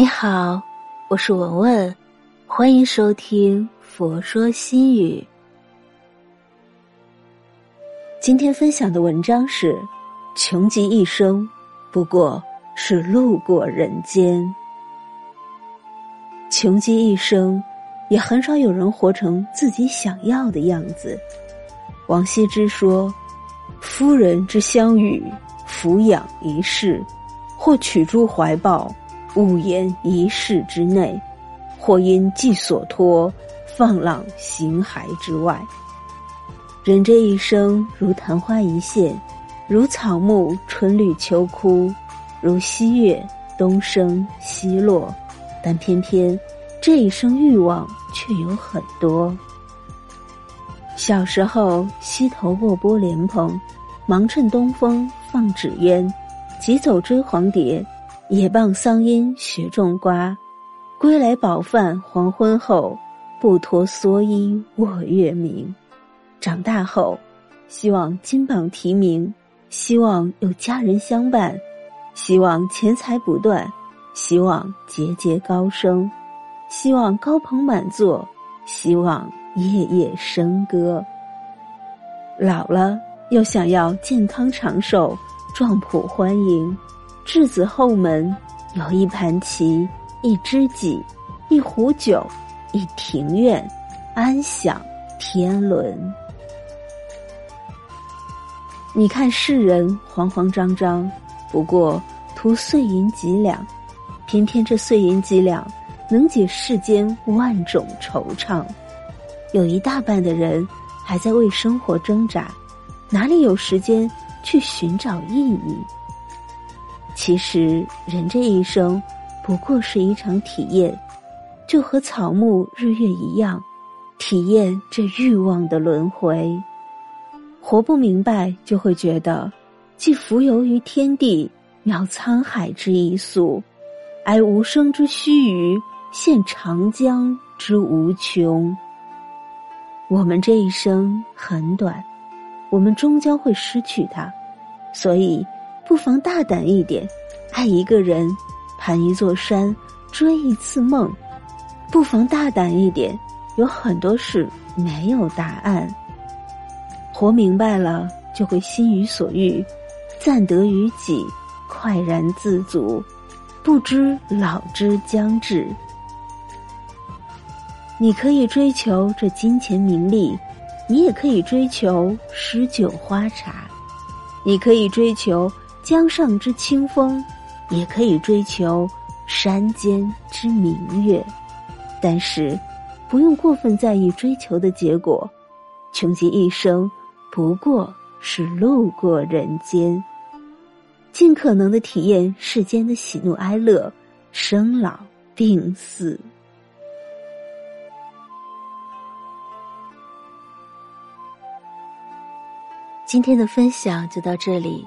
你好，我是文文，欢迎收听《佛说心语》。今天分享的文章是：穷极一生，不过是路过人间。穷极一生，也很少有人活成自己想要的样子。王羲之说：“夫人之相与，俯仰一世，或取诸怀抱，勿言一室之内；或因寄所托，放浪形骸之外。”人这一生如昙花一现，如草木春绿秋枯，如西月东升西落，但偏偏这一生欲望却有很多。小时候，溪头卧剥莲蓬，忙趁东风放纸鸢；急走追黄蝶，野傍桑阴学种瓜。归来饱饭黄昏后，不脱蓑衣卧月明。长大后，希望金榜题名，希望有家人相伴，希望钱财不断，希望节节高升，希望高朋满座，希望。夜夜笙歌。老了又想要健康长寿、壮普欢迎，稚子后门有一盘棋、一知己、一壶酒、一庭院，安享天伦。你看世人慌慌张张，不过图碎银几两，偏偏这碎银几两能解世间万种惆怅。有一大半的人还在为生活挣扎，哪里有时间去寻找意义？其实，人这一生不过是一场体验，就和草木日月一样，体验这欲望的轮回。活不明白，就会觉得既浮游于天地，渺沧海之一粟，哀无声之须臾，羡长江之无穷。我们这一生很短，我们终将会失去它，所以不妨大胆一点，爱一个人，攀一座山，追一次梦；不妨大胆一点，有很多事没有答案。活明白了，就会心于所欲，暂得于己，快然自足，不知老之将至。你可以追求这金钱名利，你也可以追求诗酒花茶，你可以追求江上之清风，也可以追求山间之明月，但是不用过分在意追求的结果。穷极一生，不过是路过人间，尽可能的体验世间的喜怒哀乐、生老病死。今天的分享就到这里。